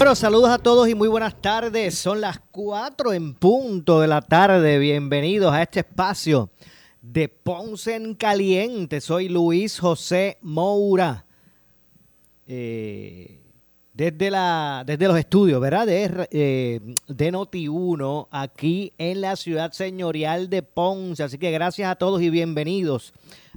Bueno, saludos a todos y muy buenas tardes. Son las 4 en punto de la tarde. Bienvenidos a este espacio de Ponce en Caliente. Soy Luis José Moura. Eh, desde, la, desde los estudios, ¿verdad? De, eh, de Noti1, aquí en la ciudad señorial de Ponce. Así que gracias a todos y bienvenidos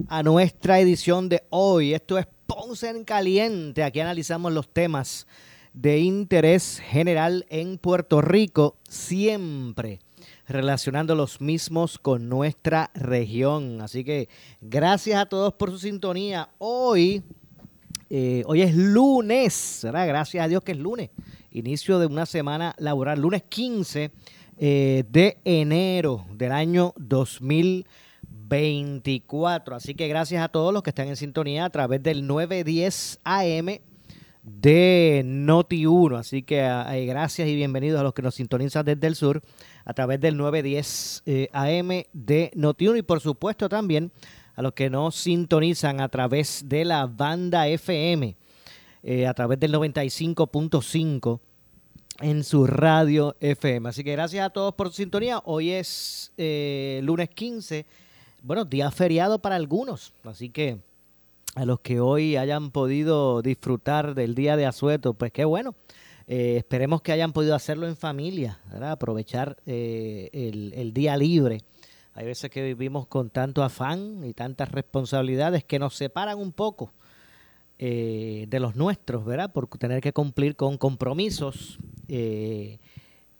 a nuestra edición de hoy. Esto es Ponce en Caliente. Aquí analizamos los temas de interés general en Puerto Rico, siempre relacionando los mismos con nuestra región. Así que gracias a todos por su sintonía. Hoy eh, hoy es lunes. Gracias a Dios que es lunes. Inicio de una semana laboral, lunes 15 eh, de enero del año 2024. Así que gracias a todos los que están en sintonía a través del 910 AM de Noti1. Así que eh, gracias y bienvenidos a los que nos sintonizan desde el sur a través del 910 AM de Noti1 y por supuesto también a los que nos sintonizan a través de la banda FM, eh, a través del 95.5 en su radio FM. Así que gracias a todos por su sintonía. Hoy es eh, lunes 15, bueno, día feriado para algunos, así que a los que hoy hayan podido disfrutar del día de asueto, pues qué bueno. Eh, esperemos que hayan podido hacerlo en familia, aprovechar el, el día libre hay veces que vivimos con tanto afán y tantas responsabilidades que nos separan un poco eh, de los nuestros, ¿verdad? Por tener que cumplir con compromisos eh,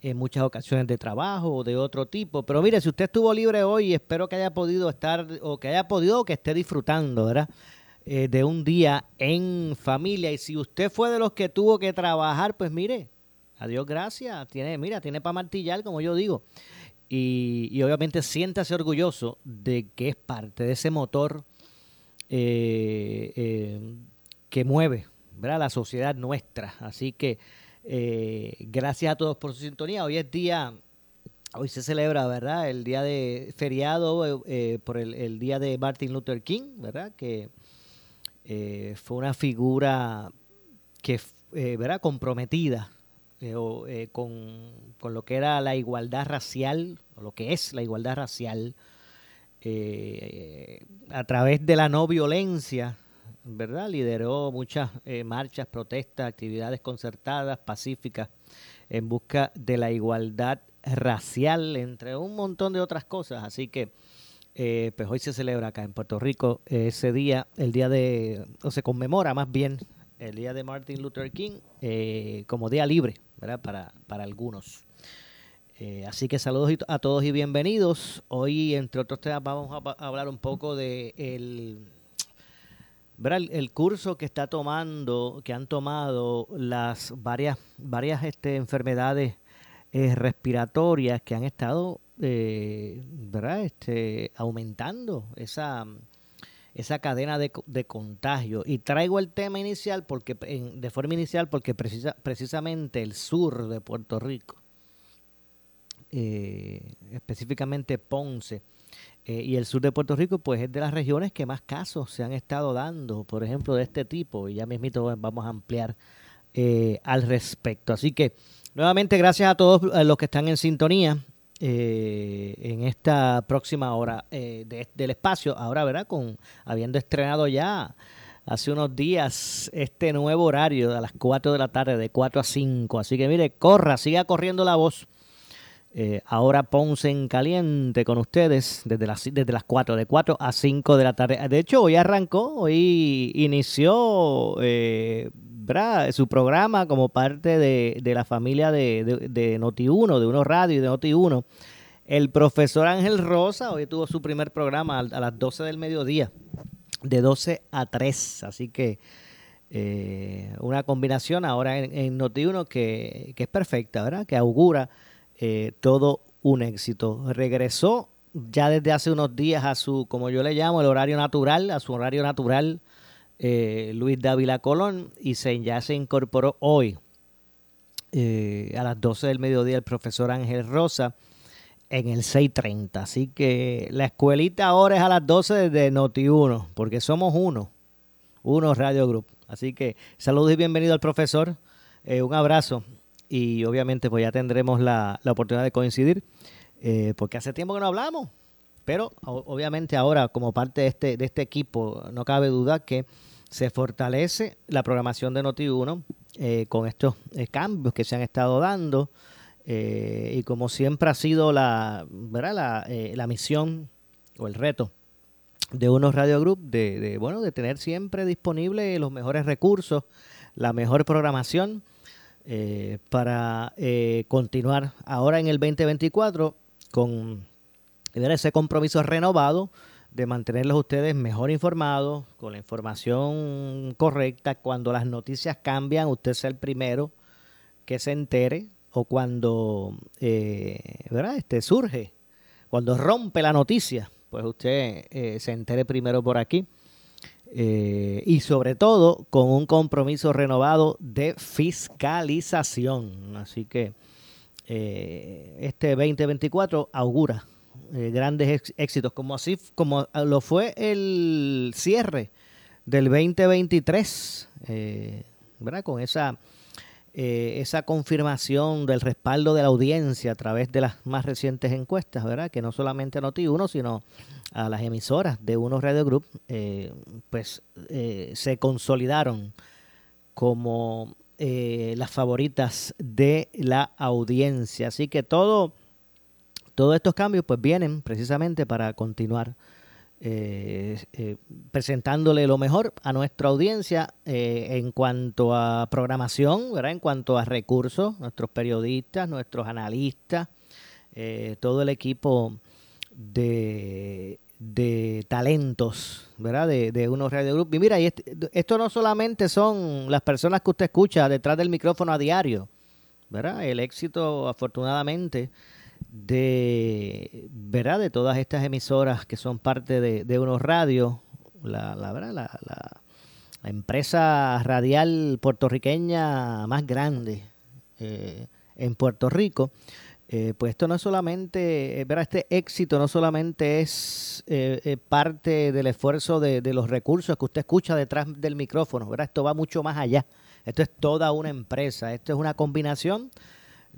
en muchas ocasiones de trabajo o de otro tipo. Pero mire, si usted estuvo libre hoy, espero que haya podido estar o que haya podido o que esté disfrutando, ¿verdad? Eh, de un día en familia. Y si usted fue de los que tuvo que trabajar, pues mire, adiós, gracias. Tiene, mira, tiene para martillar, como yo digo. Y, obviamente siéntase orgulloso de que es parte de ese motor eh, eh, que mueve ¿verdad? la sociedad nuestra. Así que eh, gracias a todos por su sintonía. Hoy es día, hoy se celebra, ¿verdad? El día de feriado por el, día de Martin Luther King, ¿verdad? Que fue una figura que, ¿verdad? Comprometida eh, eh, con, lo que era la igualdad racial, o lo que es la igualdad racial, eh, a través de la no violencia, ¿verdad? Lideró muchas marchas, protestas, actividades concertadas, pacíficas, en busca de la igualdad racial, entre un montón de otras cosas. Así que, pues hoy se celebra acá en Puerto Rico ese día, el día de, o se conmemora más bien el día de Martin Luther King como día libre para, para algunos. Eh, así que saludos a todos y bienvenidos. Hoy, entre otros temas, vamos a, hablar un poco de el, el, curso que está tomando, que han tomado las varias, varias este, enfermedades eh, respiratorias que han estado eh. Este, aumentando esa esa cadena de, de, contagio. Y traigo el tema inicial porque de forma inicial porque precisa, precisamente el sur de Puerto Rico, eh, específicamente Ponce, eh, y el sur de Puerto Rico, pues es de las regiones que más casos se han estado dando, por ejemplo, de este tipo, y ya mismito vamos a ampliar eh, al respecto. Así que, nuevamente, gracias a todos los que están en sintonía eh, en esta próxima hora eh, del espacio. Ahora, ¿verdad? Con habiendo estrenado ya hace unos días este nuevo horario a las 4 de la tarde, de 4 a 5. Así que mire, corra, siga corriendo la voz. Eh, ahora Ponce en caliente con ustedes desde las, desde las 4, de 4 a 5 de la tarde. De hecho, hoy arrancó, hoy inició su programa como parte de, la familia de, de, Noti1, de Uno Radio y de Noti1. El profesor Ángel Rosa hoy tuvo su primer programa a, las 12 del mediodía, de 12 a 3. Así que Eh, una combinación ahora en, en Noti1 que, que, es perfecta, ¿verdad? Que augura eh, todo un éxito. Regresó ya desde hace unos días a su, como yo le llamo, el horario natural, a su horario natural, eh, Luis Dávila Colón, y se, ya se incorporó hoy a las 12 del mediodía el profesor Ángel Rosa en el 6.30. Así que la escuelita ahora es a las 12 desde Noti1, porque somos uno, uno Radio Group. Así que saludos y bienvenido al profesor. Eh, un abrazo y obviamente pues ya tendremos la, oportunidad de coincidir eh, porque hace tiempo que no hablamos. Pero obviamente ahora como parte de este, de este equipo no cabe duda que se fortalece la programación de Noti1 eh, con estos cambios que se han estado dando. y como siempre ha sido la, ¿verdad? La, la misión o el reto de unos Radio Group de, bueno, de tener siempre disponible los mejores recursos, la mejor programación eh, para eh, continuar ahora en el 2024 con ese compromiso renovado de mantenerlos ustedes mejor informados, con la información correcta. Cuando las noticias cambian, usted sea el primero que se entere o cuando eh, ¿verdad? Este, surge, cuando rompe la noticia pues usted eh, se entere primero por aquí. Eh, y sobre todo con un compromiso renovado de fiscalización. Así que eh, este 2024 augura grandes éxitos, como así como lo fue el cierre del 2023, ¿verdad? Con esa eh, esa confirmación del respaldo de la audiencia a través de las más recientes encuestas, ¿verdad? Que no solamente a Noti1, sino a las emisoras de Uno Radio Group, eh, pues eh, se consolidaron como las favoritas de la audiencia. Así que todo, todos estos cambios pues vienen precisamente para continuar eh, eh, presentándole lo mejor a nuestra audiencia eh, en cuanto a programación, ¿verdad? en cuanto a recursos, nuestros periodistas, nuestros analistas, todo el equipo de, de talentos, ¿verdad? De, de unos Radio Group. Y mira, y esto no solamente son las personas que usted escucha detrás del micrófono a diario, ¿verdad? El éxito, afortunadamente, de, ¿verdad? de todas estas emisoras que son parte de, unos radios, la, la, la, la, empresa radial puertorriqueña más grande eh, en Puerto Rico, eh, pues esto no es solamente, eh, ¿verdad? este éxito no solamente es parte del esfuerzo de, de, los recursos que usted escucha detrás del micrófono, ¿verdad? esto va mucho más allá, esto es toda una empresa, esto es una combinación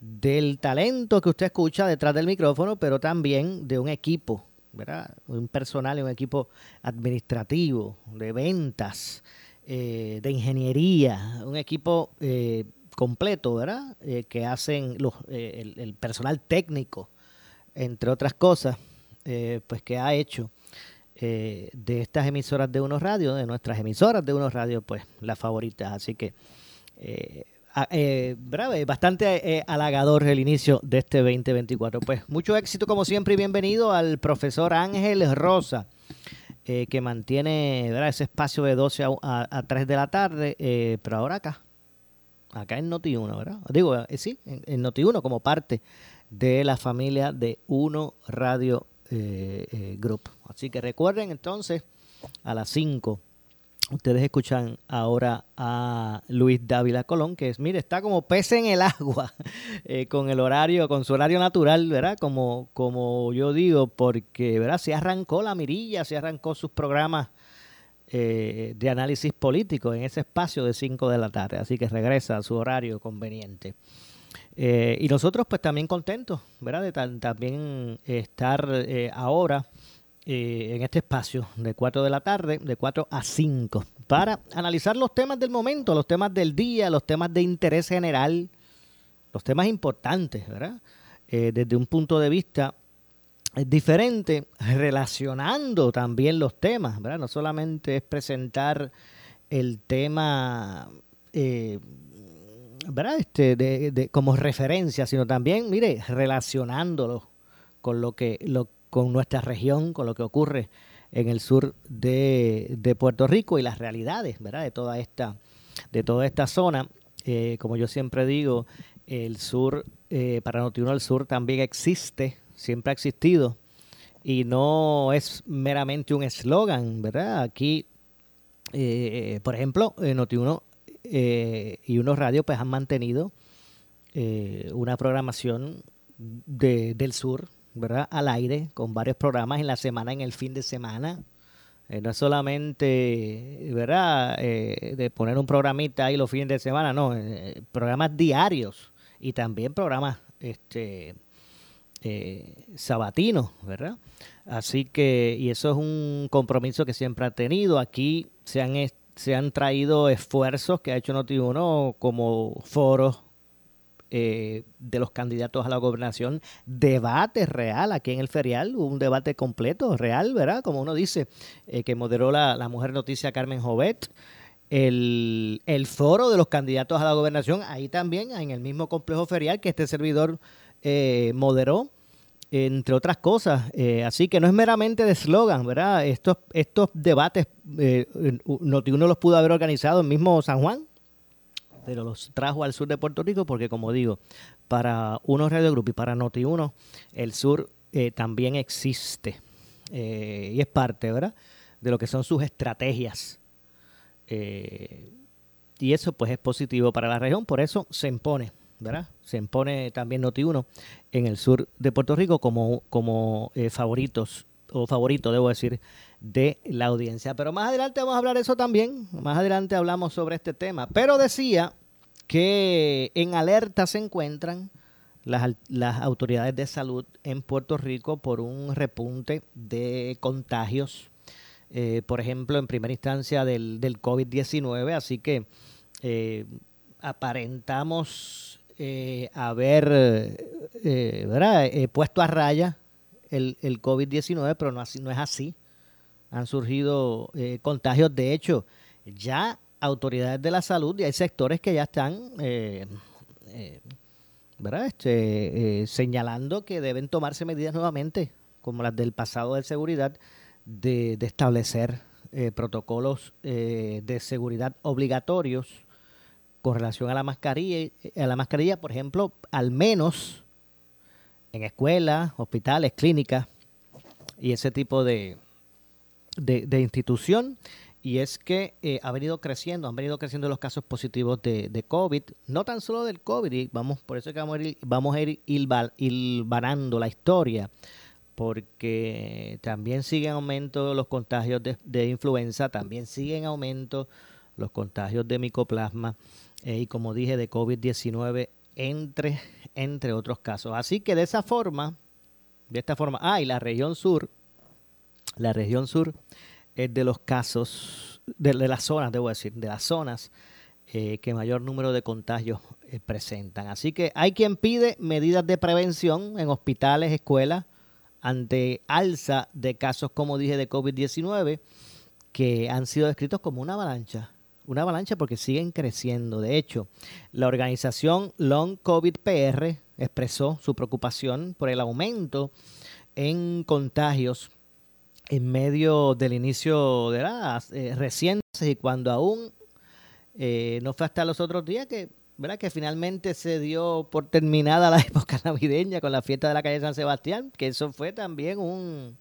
del talento que usted escucha detrás del micrófono, pero también de un equipo, ¿verdad? Un personal un equipo administrativo, de ventas, eh, de ingeniería, un equipo eh, completo, ¿verdad? Eh, que hacen los, el, personal técnico, entre otras cosas, pues que ha hecho de estas emisoras de unos radios, de nuestras emisoras de unos radios, pues las favoritas. Así que eh, bastante eh, halagador el inicio de este 2024. Pues mucho éxito como siempre y bienvenido al profesor Ángel Rosa, eh, que mantiene ese espacio de 12 a, 3 de la tarde, eh, pero ahora acá, acá en Noti1, ¿verdad? Digo, sí, en, en Noti1 como parte de la familia de Uno Radio Group. Así que recuerden entonces a las 5 Ustedes escuchan ahora a Luis Dávila Colón, que es, mire, está como pez en el agua, eh, con el horario, con su horario natural, ¿verdad? Como, como yo digo, porque, ¿verdad? Se arrancó la mirilla, se arrancó sus programas eh, de análisis político en ese espacio de 5 de la tarde, así que regresa a su horario conveniente. Eh, y nosotros, pues también contentos, ¿verdad? De también estar ahora eh, en este espacio de 4 de la tarde, de 4 a 5, para analizar los temas del momento, los temas del día, los temas de interés general, los temas importantes, ¿verdad? Eh, desde un punto de vista diferente, relacionando también los temas, ¿verdad? No solamente es presentar el tema, eh, ¿verdad? Este, de, de, como referencia, sino también, mire, relacionándolo con lo que, con nuestra región, con lo que ocurre en el sur de, Puerto Rico y las realidades, ¿verdad? De toda esta de toda esta zona. Eh, como yo siempre digo, el sur, eh, para Notiuno el sur también existe, siempre ha existido, y no es meramente un eslogan, ¿verdad? Aquí, eh, por ejemplo, Notiuno y unos radios pues han mantenido una programación del sur, ¿verdad? Al aire, con varios programas en la semana, en el fin de semana. Eh, no es solamente, ¿verdad?, eh, de poner un programita ahí los fines de semana, no, eh, programas diarios y también programas este sabatinos, ¿verdad? Así que, y eso es un compromiso que siempre ha tenido. Aquí se han, se han traído esfuerzos que ha hecho Noti1 como foros eh, de los candidatos a la gobernación, debate real aquí en el ferial, un debate completo, real, ¿verdad? Como uno dice, eh, que moderó la, mujer noticia Carmen Jovet. El, foro de los candidatos a la gobernación, ahí también, en el mismo complejo ferial que este servidor eh, moderó, entre otras cosas. así que no es meramente de eslogan, ¿verdad? Estos, estos debates, uno los pudo haber organizado en mismo San Juan, pero los trajo al sur de Puerto Rico porque, como digo, para unos Radio Group y para Noti1, el sur eh, también existe eh, y es parte, ¿verdad?, de lo que son sus estrategias. Eh, y eso, pues, es positivo para la región, por eso se impone, ¿verdad? Se impone también Noti1 en el sur de Puerto Rico como, como favoritos, o favorito, debo decir, de la audiencia. Pero más adelante vamos a hablar eso también. Más adelante hablamos sobre este tema. Pero decía que en alerta se encuentran las, las autoridades de salud en Puerto Rico por un repunte de contagios. Eh, por ejemplo, en primera instancia del, del COVID-19. Así que eh, aparentamos eh, haber ¿verdad? puesto a raya el, el COVID-19, pero no es así han surgido eh, contagios. De hecho, ya autoridades de la salud y hay sectores que ya están eh, eh, ¿verdad? Este, señalando que deben tomarse medidas nuevamente, como las del pasado de seguridad, de, establecer protocolos de seguridad obligatorios con relación a la mascarilla, a la mascarilla, por ejemplo, al menos en escuelas, hospitales, clínicas y ese tipo de, de, institución y es que eh, ha venido creciendo, han venido creciendo los casos positivos de, COVID, no tan solo del COVID, y vamos, por eso que vamos a ir, vamos a ir hilvanando la historia, porque también siguen en aumento los contagios de, influenza, también siguen en aumento los contagios de micoplasma eh, y como dije de COVID-19 entre, entre otros casos. Así que de esa forma, de esta forma, ah, y la región sur, la región sur es de los casos, de, las zonas, debo decir, de las zonas eh, que mayor número de contagios eh, presentan. Así que hay quien pide medidas de prevención en hospitales, escuelas, ante alza de casos, como dije, de COVID-19, que han sido descritos como una avalancha. Una avalancha porque siguen creciendo. De hecho, la organización Long COVID PR expresó su preocupación por el aumento en contagios en medio del inicio de las eh, recientes y cuando aún eh, no fue hasta los otros días que, ¿verdad? que finalmente se dio por terminada la época navideña con la fiesta de la calle San Sebastián, que eso fue también un,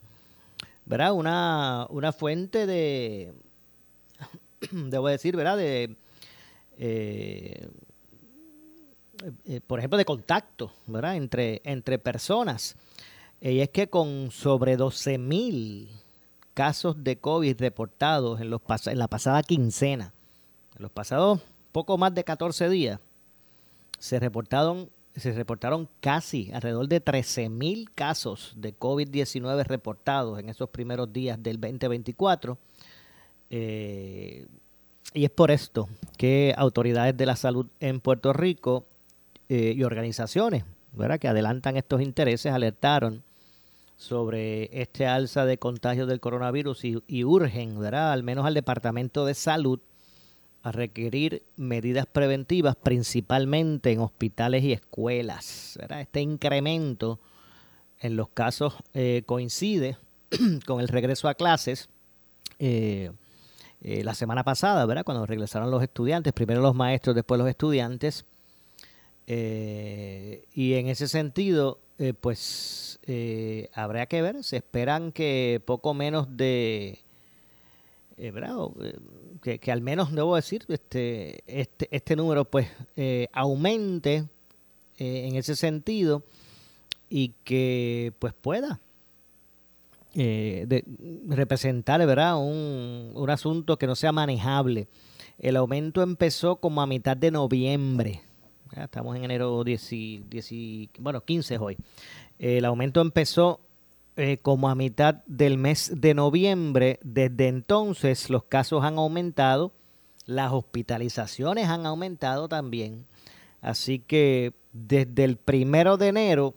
¿verdad? Una, una fuente de, debo decir, ¿verdad? De, eh, por ejemplo, de contacto, ¿verdad? Entre, entre personas. Y es que con sobre 12 mil casos de COVID reportados en, los en la pasada quincena, en los pasados poco más de 14 días, se reportaron, se reportaron casi alrededor de 13 mil casos de COVID-19 reportados en esos primeros días del 2024. Eh, y es por esto que autoridades de la salud en Puerto Rico eh, y organizaciones ¿verdad? que adelantan estos intereses alertaron sobre este alza de contagios del coronavirus y, urgen, ¿verdad? al menos al Departamento de Salud, a requerir medidas preventivas, principalmente en hospitales y escuelas. ¿verdad? Este incremento en los casos eh, coincide con el regreso a clases. Eh, la semana pasada, ¿verdad? Cuando regresaron los estudiantes, primero los maestros, después los estudiantes. y en ese sentido, pues habrá que ver, se esperan que poco menos de eh, eh, que, al menos debo decir este este, este número pues eh, aumente en ese sentido y que pues pueda representar verdad un, un, asunto que no sea manejable. El aumento empezó como a mitad de noviembre estamos en enero 10, 10 bueno 15 hoy el aumento empezó eh, como a mitad del mes de noviembre. Desde entonces los casos han aumentado, las hospitalizaciones han aumentado también. Así que desde el primero de enero,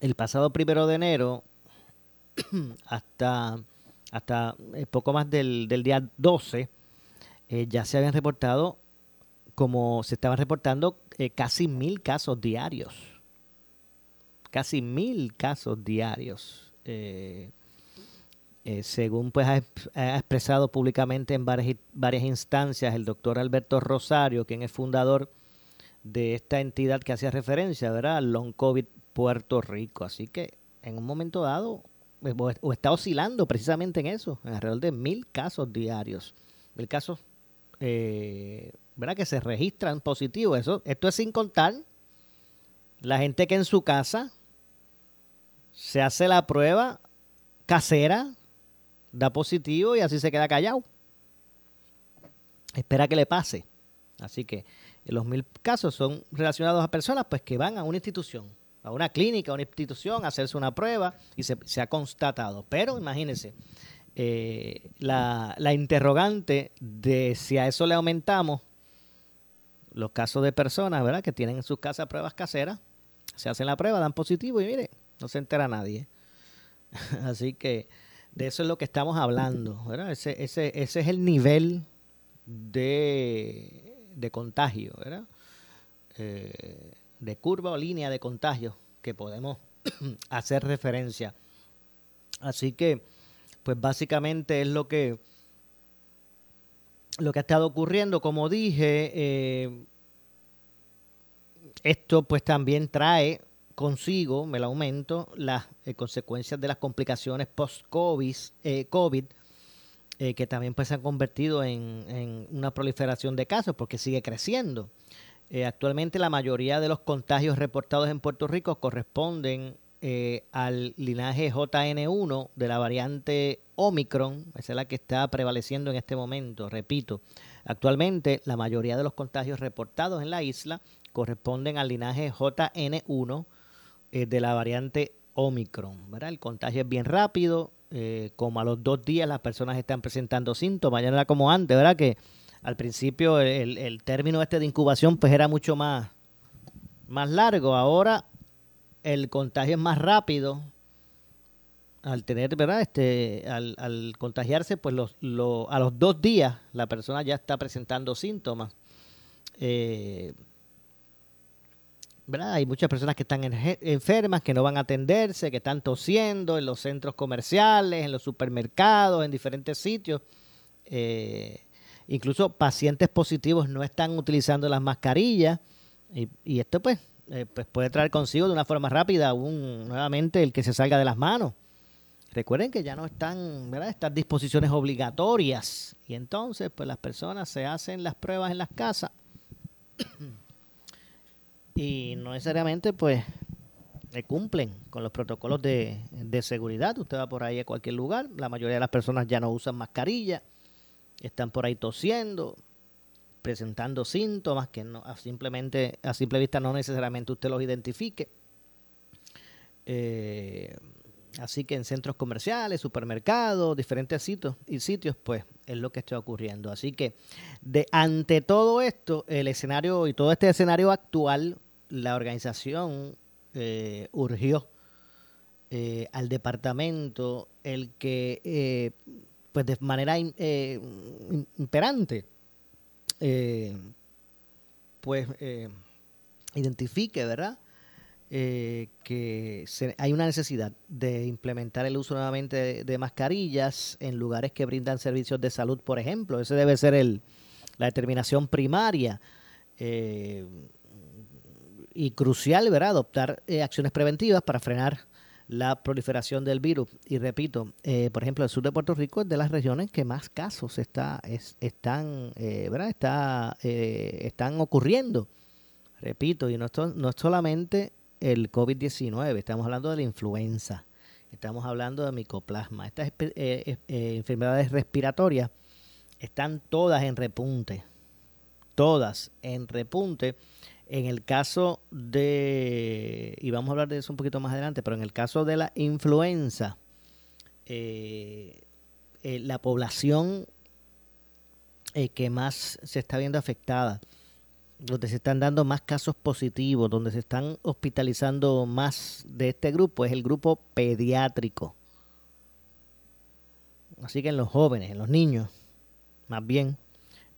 el pasado primero de enero, hasta, hasta eh, poco más del, día 12, eh, ya se habían reportado, como se estaban reportando, casi mil casos diarios casi mil casos diarios. Eh, eh, según pues ha, expresado públicamente en varias, varias instancias el doctor Alberto Rosario, quien es fundador de esta entidad que hacía referencia, ¿verdad? Long COVID Puerto Rico. Así que en un momento dado, eh, o está oscilando precisamente en eso, en alrededor de mil casos diarios. Mil casos, ¿verdad? Que se registran positivos. Eso, esto es sin contar la gente que en su casa se hace la prueba casera, da positivo y así se queda callado. Espera que le pase. Así que los mil casos son relacionados a personas pues que van a una institución, a una clínica, a una institución, a hacerse una prueba y se, ha constatado. Pero imagínense, eh, la, la interrogante de si a eso le aumentamos los casos de personas, ¿verdad? Que tienen en sus casas pruebas caseras, se hacen la prueba, dan positivo y mire, no se entera nadie. Así que de eso es lo que estamos hablando, ¿verdad? Ese, es el nivel de, de contagio, ¿verdad? Eh, de curva o línea de contagio que podemos hacer referencia. Así que, pues básicamente es lo que lo que ha estado ocurriendo. Como dije, eh, esto pues también trae consigo, me lo aumento, las eh, consecuencias de las complicaciones post-COVID, eh, COVID, eh, que también pues se han convertido en, una proliferación de casos porque sigue creciendo. actualmente la mayoría de los contagios reportados en Puerto Rico corresponden al linaje JN1 de la variante Omicron, esa es la que está prevaleciendo en este momento, repito. Actualmente la mayoría de los contagios reportados en la isla corresponden al linaje JN1 eh, de la variante Omicron. El contagio es bien rápido, eh, como a los dos días las personas están presentando síntomas, ya no era como antes, ¿verdad? Que al principio el, término este de incubación pues era mucho más, más largo, ahora el contagio es más rápido, al tener, ¿verdad? Este, al, al contagiarse, pues los, a los dos días la persona ya está presentando síntomas. Eh, hay muchas personas que están enfermas, que no van a atenderse, que están tosiendo en los centros comerciales, en los supermercados, en diferentes sitios. Eh, incluso pacientes positivos no están utilizando las mascarillas. Y, esto pues, eh, pues puede traer consigo de una forma rápida un, nuevamente el que se salga de las manos. Recuerden que ya no están ¿verdad? estas disposiciones obligatorias y entonces pues las personas se hacen las pruebas en las casas y no necesariamente pues cumplen con los protocolos de, seguridad. Usted va por ahí a cualquier lugar, la mayoría de las personas ya no usan mascarilla, están por ahí tosiendo, presentando síntomas que no, simplemente a simple vista no necesariamente usted los identifique. Eh, así que en centros comerciales, supermercados, diferentes sitios y sitios, pues es lo que está ocurriendo. Así que de ante todo esto, el escenario y todo este escenario actual la organización eh, urgió eh, al departamento el que, pues de manera imperante, pues identifique, ¿verdad? eh, que hay una necesidad de implementar el uso nuevamente de, mascarillas en lugares que brindan servicios de salud, por ejemplo. Ese debe ser el, la determinación primaria eh, y crucial, ¿verdad? Adoptar eh, acciones preventivas para frenar la proliferación del virus. Y repito, por ejemplo, el sur de Puerto Rico es de las regiones que más casos está, están, ¿verdad? Está, están ocurriendo. Repito, y no, no es solamente el COVID-19, estamos hablando de la influenza, estamos hablando de micoplasma. Estas eh, eh, eh, enfermedades respiratorias están todas en repunte, todas en repunte. En el caso de, y vamos a hablar de eso un poquito más adelante, pero en el caso de la influenza, la población que más se está viendo afectada donde se están dando más casos positivos, donde se están hospitalizando más de este grupo, es el grupo pediátrico. Así que en los jóvenes, en los niños, más bien,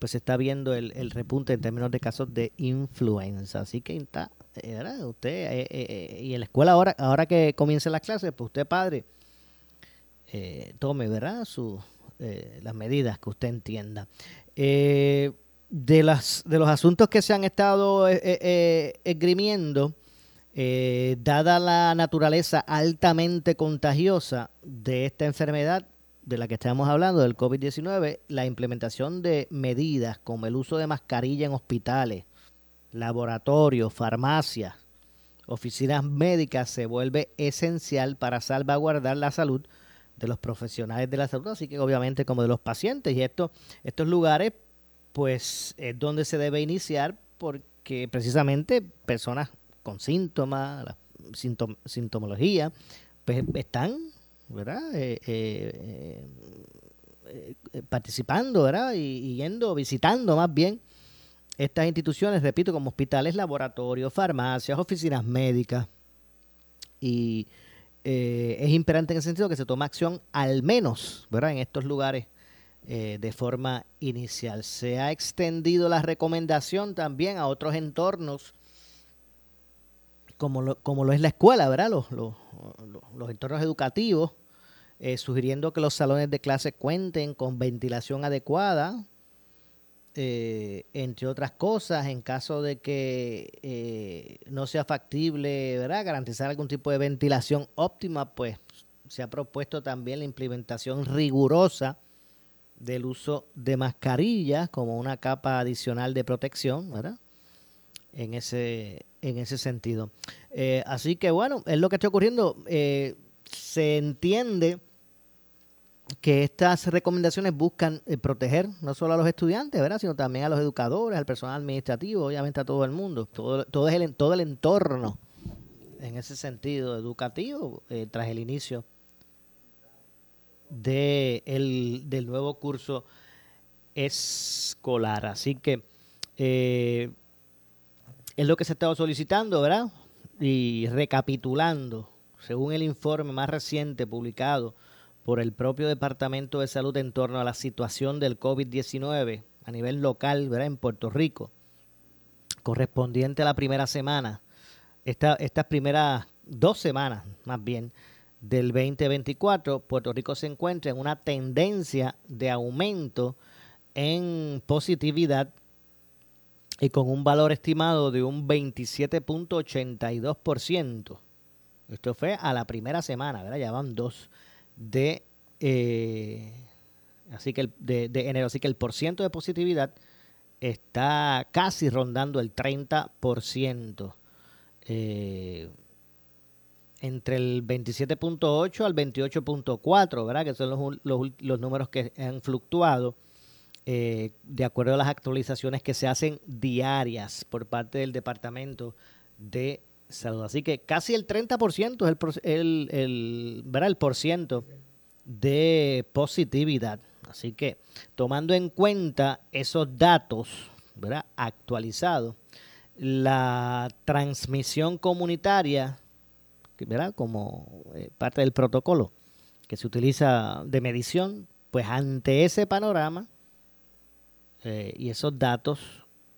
pues se está viendo el, repunte en términos de casos de influenza. Así que está, eh, ¿verdad? Usted, eh, eh, y en la escuela ahora, ahora que comiencen las clases, pues usted padre, tome, ¿verdad? Su, las medidas que usted entienda. De, las, de los asuntos que se han estado esgrimiendo, eh, dada la naturaleza altamente contagiosa de esta enfermedad de la que estamos hablando, del COVID-19, la implementación de medidas como el uso de mascarilla en hospitales, laboratorios, farmacias, oficinas médicas se vuelve esencial para salvaguardar la salud de los profesionales de la salud, así que obviamente como de los pacientes. Y esto, estos lugares pues es donde se debe iniciar porque precisamente personas con síntomas, la sintomología, pues están, ¿verdad? Eh, eh, eh, participando, ¿verdad? Y, yendo, visitando más bien estas instituciones, repito, como hospitales, laboratorios, farmacias, oficinas médicas. Y es imperante en el sentido que se toma acción al menos, ¿verdad? En estos lugares eh, de forma inicial. Se ha extendido la recomendación también a otros entornos, como lo, como lo es la escuela, ¿verdad? Los, los, entornos educativos, eh, sugiriendo que los salones de clase cuenten con ventilación adecuada, eh, entre otras cosas, en caso de que no sea factible ¿verdad? garantizar algún tipo de ventilación óptima, pues se ha propuesto también la implementación rigurosa del uso de mascarillas como una capa adicional de protección, ¿verdad? En ese, en ese sentido. Eh, así que bueno, es lo que está ocurriendo. Eh, se entiende que estas recomendaciones buscan eh, proteger no solo a los estudiantes, ¿verdad? sino también a los educadores, al personal administrativo, obviamente a todo el mundo, todo, todo, el, todo el entorno en ese sentido educativo tras el inicio de el, del nuevo curso escolar. Así que eh, es lo que se ha estado solicitando, ¿verdad? Y recapitulando, según el informe más reciente publicado por el propio Departamento de Salud en torno a la situación del COVID-19 a nivel local, ¿verdad? En Puerto Rico, correspondiente a la primera semana, esta, estas primeras dos semanas más bien del 2024, Puerto Rico se encuentra en una tendencia de aumento en positividad y con un valor estimado de un 27.82%. Esto fue a la primera semana, ¿verdad? Ya van dos de, eh, así que el, de, enero. Así que el porciento de positividad está casi rondando el 30%. Eh, entre el 27.8 al 28.4, ¿verdad? Que son los, los, los, números que han fluctuado eh, de acuerdo a las actualizaciones que se hacen diarias por parte del Departamento de Salud. Así que casi el 30% es el, el, el, ¿verdad? el por ciento de positividad. Así que tomando en cuenta esos datos ¿verdad? actualizados, la transmisión comunitaria como eh, parte del protocolo que se utiliza de medición, pues ante ese panorama eh, y esos datos,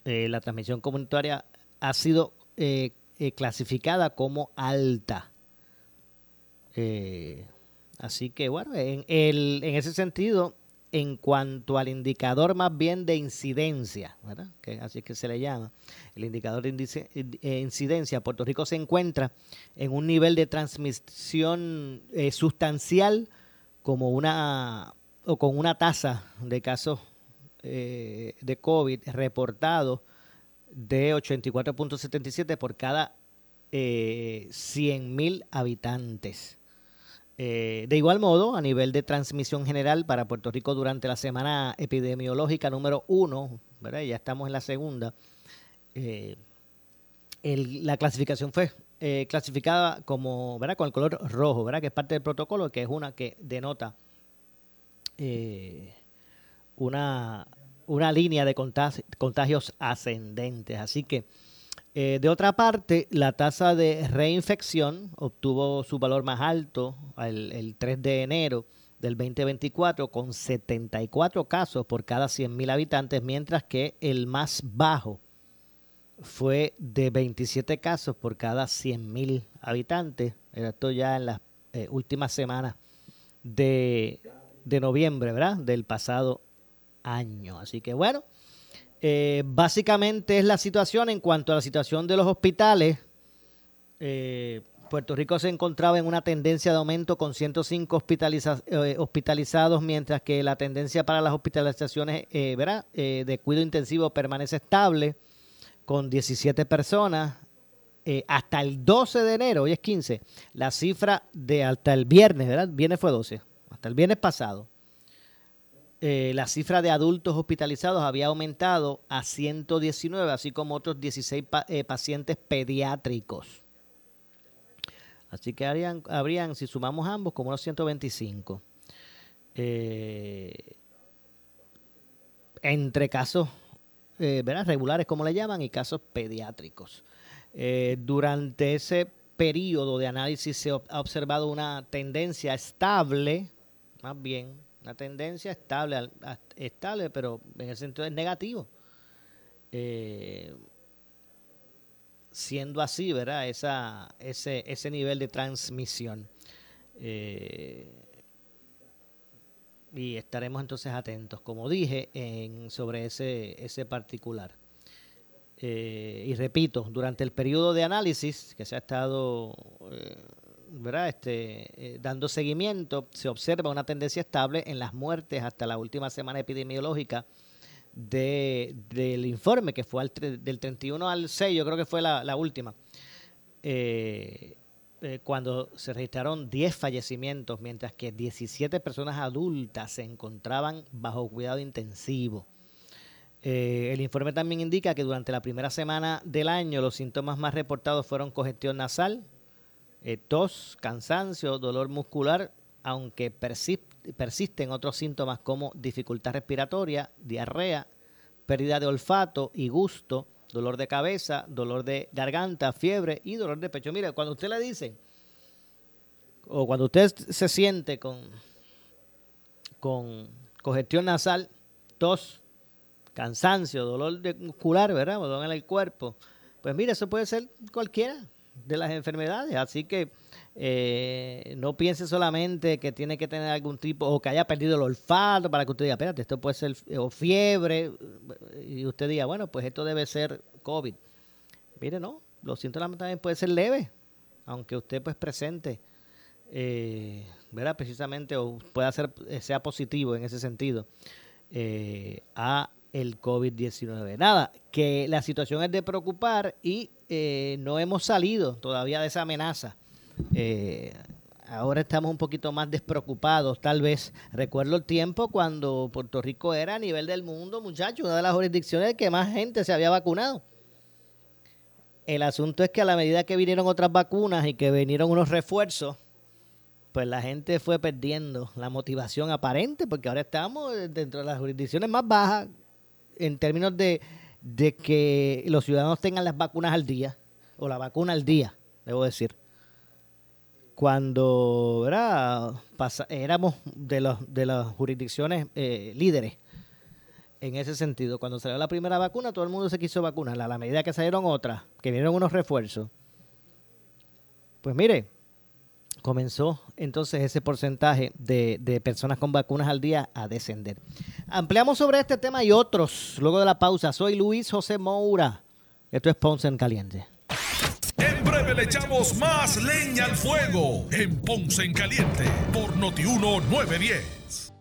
eh, la transmisión comunitaria ha sido eh, clasificada como alta. Eh, así que bueno, en, el, en ese sentido, en cuanto al indicador más bien de incidencia, ¿verdad? Que así que se le llama, el indicador de eh, incidencia, Puerto Rico se encuentra en un nivel de transmisión eh, sustancial como una o con una tasa de casos eh, de COVID reportados de 84.77 por cada eh, 100.000 habitantes. Eh, de igual modo, a nivel de transmisión general para Puerto Rico durante la semana epidemiológica número uno, ¿verdad? ya estamos en la segunda, eh, la clasificación fue eh, clasificada como, ¿verdad? con el color rojo, ¿verdad? que es parte del protocolo, que es una que denota una, una línea de contagios ascendentes. Así que eh, de otra parte, la tasa de reinfección obtuvo su valor más alto el, 3 de enero del 2024 con 74 casos por cada 100.000 habitantes, mientras que el más bajo fue de 27 casos por cada 100.000 habitantes. Esto ya en las eh, últimas semanas de, de noviembre, ¿verdad? Del pasado año. Así que bueno, eh, básicamente es la situación en cuanto a la situación de los hospitales. Eh, Puerto Rico se encontraba en una tendencia de aumento con 105 eh, hospitalizados, mientras que la tendencia para las hospitalizaciones ¿verdad? de cuidado intensivo permanece estable, con 17 personas. hasta el 12 de enero, hoy es 15, la cifra de hasta el viernes, ¿verdad? Viernes fue 12, hasta el viernes pasado, eh, la cifra de adultos hospitalizados había aumentado a 119, así como otros 16 eh, pacientes pediátricos. Así que habrían, habrían, si sumamos ambos, como unos 125. Eh, entre casos ¿verdad? regulares, como le llaman, y casos pediátricos. durante ese periodo de análisis se ha observado una tendencia estable, más bien, una tendencia estable, estable pero en el sentido es negativo. Eh, siendo así, ¿verdad? Esa, ese, ese nivel de transmisión. Eh, y estaremos entonces atentos, como dije, en, sobre ese, ese particular. Eh, y repito, durante el periodo de análisis que se ha estado Este, eh, dando seguimiento, se observa una tendencia estable en las muertes hasta la última semana epidemiológica de, del informe, que fue del 31 al 6, yo creo que fue la, última, eh, eh, cuando se registraron 10 fallecimientos, mientras que 17 personas adultas se encontraban bajo cuidado intensivo. el informe también indica que durante la primera semana del año los síntomas más reportados fueron congestión nasal, eh, tos, cansancio, dolor muscular, aunque persisten otros síntomas como dificultad respiratoria, diarrea, pérdida de olfato y gusto, dolor de cabeza, dolor de garganta, fiebre y dolor de pecho. Mire, cuando usted le dice, o cuando usted se siente con, con congestión nasal, tos, cansancio, dolor muscular, ¿verdad? dolor en el cuerpo, pues mire, eso puede ser cualquiera de las enfermedades. Así que eh, no piense solamente que tiene que tener algún tipo o que haya perdido el olfato para que usted diga, espérate, esto puede ser o fiebre y usted diga, bueno, pues esto debe ser COVID. Mire, no, los síntomas también pueden ser leves, aunque usted pues presente, eh, ¿verdad? Precisamente o pueda ser, sea positivo en ese sentido eh, a el COVID-19. Nada, que la situación es de preocupar y eh, no hemos salido todavía de esa amenaza. Eh, ahora estamos un poquito más despreocupados, tal vez. Recuerdo el tiempo cuando Puerto Rico era a nivel del mundo, muchachos, una de las jurisdicciones que más gente se había vacunado. El asunto es que a la medida que vinieron otras vacunas y que vinieron unos refuerzos, pues la gente fue perdiendo la motivación aparente, porque ahora estamos dentro de las jurisdicciones más bajas en términos de, que los ciudadanos tengan las vacunas al día, o la vacuna al día, debo decir. Cuando éramos de, los, de las jurisdicciones eh, líderes en ese sentido. Cuando salió la primera vacuna, todo el mundo se quiso vacunar. A la medida que salieron otras, que vinieron unos refuerzos, pues mire, comenzó entonces ese porcentaje de, de, personas con vacunas al día a descender. Ampliamos sobre este tema y otros luego de la pausa. Soy Luis José Moura. Esto es Ponce en Caliente. En breve le echamos más leña al fuego en Ponce en Caliente por Notiuno 910.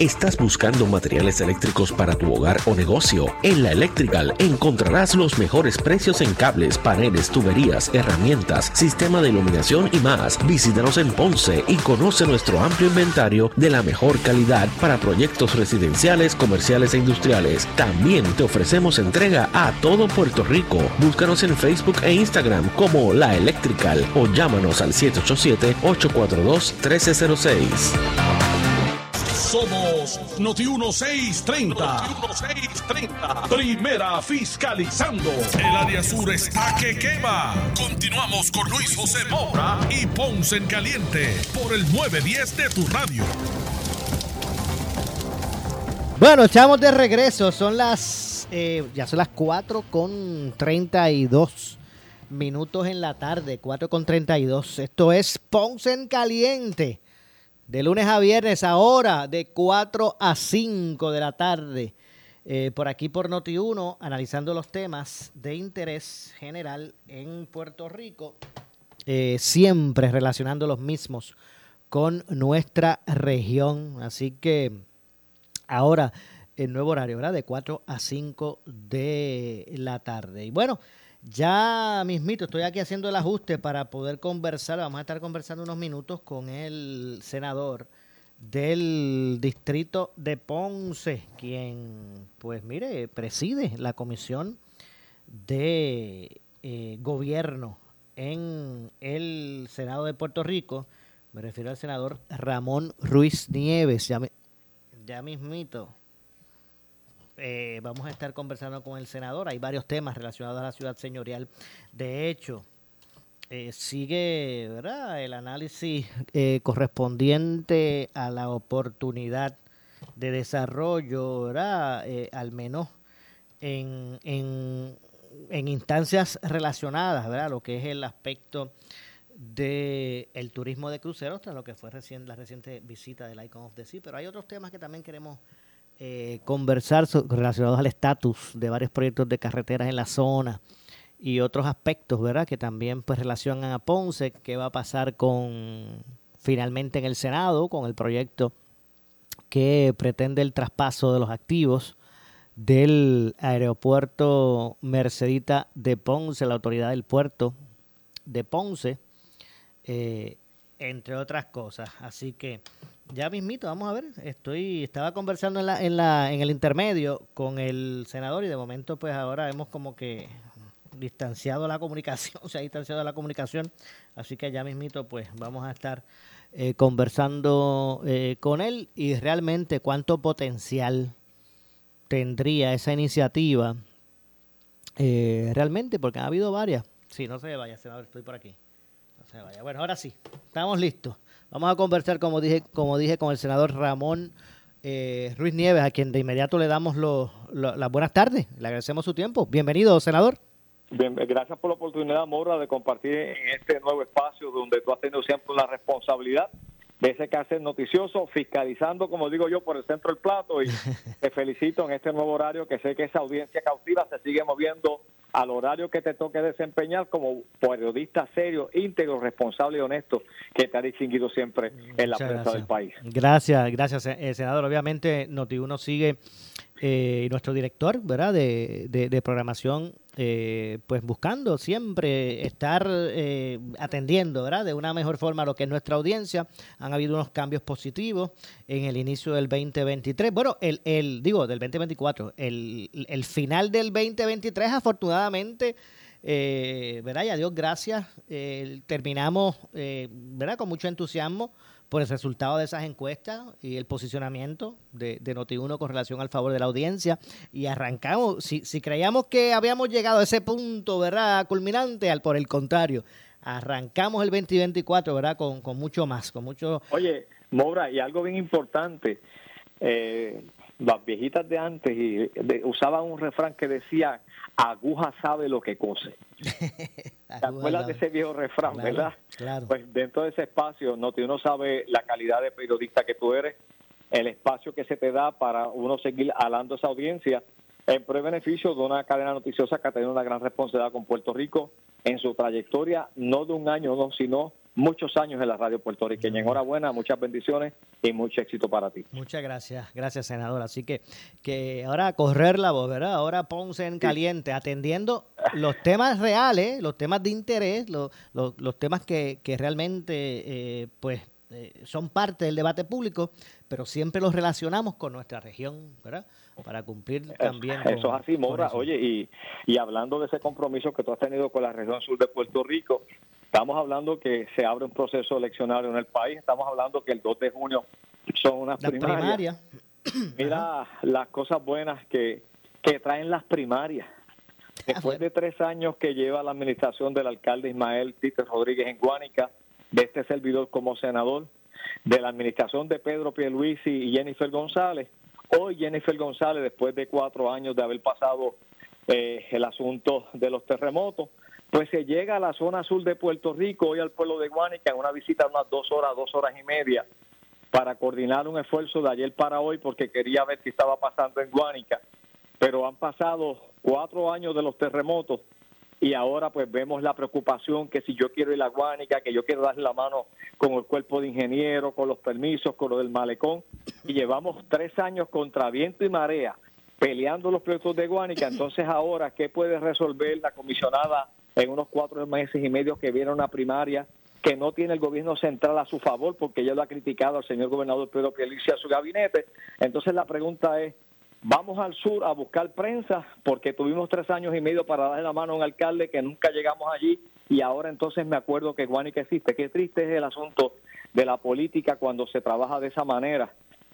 ¿Estás buscando materiales eléctricos para tu hogar o negocio? En la Electrical encontrarás los mejores precios en cables, paneles, tuberías, herramientas, sistema de iluminación y más. Visítanos en Ponce y conoce nuestro amplio inventario de la mejor calidad para proyectos residenciales, comerciales e industriales. También te ofrecemos entrega a todo Puerto Rico. Búscanos en Facebook e Instagram como La Electrical o llámanos al 787-842-1306. Somos Noti 1630. Noti 1630. Primera fiscalizando. El área sur está que quema. Continuamos con Luis José Moura y Ponce en Caliente por el 910 de tu radio. Bueno, echamos de regreso. Son las. Eh, ya son las 4 con 32 minutos en la tarde. 4 con 32. Esto es Ponce en Caliente de lunes a viernes, ahora de 4 a 5 de la tarde, eh, por aquí por Noti1, analizando los temas de interés general en Puerto Rico, eh, siempre relacionando los mismos con nuestra región. Así que ahora el nuevo horario, ¿verdad? De 4 a 5 de la tarde. Y bueno, ya mismito, estoy aquí haciendo el ajuste para poder conversar. Vamos a estar conversando unos minutos con el senador del distrito de Ponce, quien, pues mire, preside la comisión de eh, gobierno en el Senado de Puerto Rico. Me refiero al senador Ramón Ruiz Nieves. Ya, ya mismito eh, vamos a estar conversando con el senador. Hay varios temas relacionados a la ciudad señorial. De hecho, eh, sigue ¿verdad? el análisis eh, correspondiente a la oportunidad de desarrollo, ¿verdad? al menos en, en, instancias relacionadas, ¿verdad? lo que es el aspecto del el turismo de cruceros, tras lo que fue recién, la reciente visita del Icon of the Sea, pero hay otros temas que también queremos eh, conversar relacionados al estatus de varios proyectos de carreteras en la zona y otros aspectos, ¿verdad? Que también pues relacionan a Ponce, qué va a pasar con finalmente en el Senado con el proyecto que pretende el traspaso de los activos del aeropuerto Mercedita de Ponce, la autoridad del puerto de Ponce, eh, entre otras cosas. Así que ya mismito, vamos a ver. Estoy, estaba conversando en, la, en, la, en el intermedio con el senador y de momento, pues ahora hemos como que distanciado la comunicación, se ha distanciado la comunicación, así que ya mismito, pues vamos a estar eh, conversando eh, con él y realmente cuánto potencial tendría esa iniciativa eh, realmente, porque ha habido varias. Sí, no se vaya, senador, estoy por aquí. No se vaya. Bueno, ahora sí, estamos listos. Vamos a conversar, como dije, como dije con el senador Ramón eh, Ruiz Nieves, a quien de inmediato le damos las buenas tardes. Le agradecemos su tiempo. Bienvenido, senador. Bien, gracias por la oportunidad, Mora, de compartir en este nuevo espacio donde tú has tenido siempre la responsabilidad de ese caso noticioso, fiscalizando, como digo yo, por el centro del plato y te felicito en este nuevo horario que sé que esa audiencia cautiva se sigue moviendo al horario que te toque desempeñar como periodista serio, íntegro, responsable y honesto que te ha distinguido siempre en la prensa del país. Gracias, gracias, eh, senador. Obviamente, Noti1 sigue eh, nuestro director ¿verdad? De, de, programación, eh, pues buscando siempre estar eh, atendiendo ¿verdad? de una mejor forma lo que es nuestra audiencia. Han habido unos cambios positivos en el inicio del 2023. Bueno, el, el digo, del 2024. El, el final del 2023, afortunadamente. Eh, ¿verdad? Y a Dios gracias. terminamos, ¿verdad? Con mucho entusiasmo por el resultado de esas encuestas y el posicionamiento de, de Noti1 con relación al favor de la audiencia. Y arrancamos, si, si creíamos que habíamos llegado a ese punto, ¿verdad? Culminante, al por el contrario, arrancamos el 2024, ¿verdad? Con, con mucho más, con mucho... Oye, Mora, y algo bien importante, eh, las viejitas de antes y usaban un refrán que decía, aguja sabe lo que cose. ¿Te acuerdas de ese viejo refrán, verdad? Claro. Pues dentro de ese espacio, no, uno sabe la calidad de periodista que tú eres, el espacio que se te da para uno seguir alando esa audiencia en pro beneficio de una cadena noticiosa que ha tenido una gran responsabilidad con Puerto Rico en su trayectoria, no de un año, no, sino muchos años en la radio puertorriqueña. Enhorabuena, muchas bendiciones y mucho éxito para ti. Muchas gracias, gracias senador. Así que, que ahora correr la voz, ¿verdad? Ahora Ponce en caliente, atendiendo los temas reales, los temas de interés, los, los, temas que, que realmente eh, pues eh, son parte del debate público, pero siempre los relacionamos con nuestra región, ¿verdad? Para cumplir también. Eso es así, Mora. Oye, y, y hablando de ese compromiso que tú has tenido con la región sur de Puerto Rico, Estamos hablando que se abre un proceso eleccionario en el país, estamos hablando que el 2 de junio son unas primarias. Mira las cosas buenas que, que traen las primarias. Después de tres años que lleva la administración del alcalde Ismael Tite Rodríguez en Guánica, de este servidor como senador, de la administración de Pedro Pierluisi y Jennifer González, hoy Jennifer González, después de cuatro años de haber pasado eh, el asunto de los terremotos, pues se llega a la zona sur de Puerto Rico, hoy al pueblo de Guánica, en una visita de unas dos horas, dos horas y media, para coordinar un esfuerzo de ayer para hoy, porque quería ver qué estaba pasando en Guánica. Pero han pasado cuatro años de los terremotos y ahora pues vemos la preocupación que si yo quiero ir a Guánica, que yo quiero darle la mano con el cuerpo de ingeniero, con los permisos, con lo del malecón, y llevamos tres años contra viento y marea peleando los proyectos de Guánica, entonces ahora, ¿qué puede resolver la comisionada en unos cuatro meses y medio que viene una primaria que no tiene el gobierno central a su favor porque ya lo ha criticado al señor gobernador Pedro Pierluisi a su gabinete. Entonces la pregunta es, vamos al sur a buscar prensa porque tuvimos tres años y medio para darle la mano a un alcalde que nunca llegamos allí y ahora entonces me acuerdo que Guanica existe. Qué triste es el asunto de la política cuando se trabaja de esa manera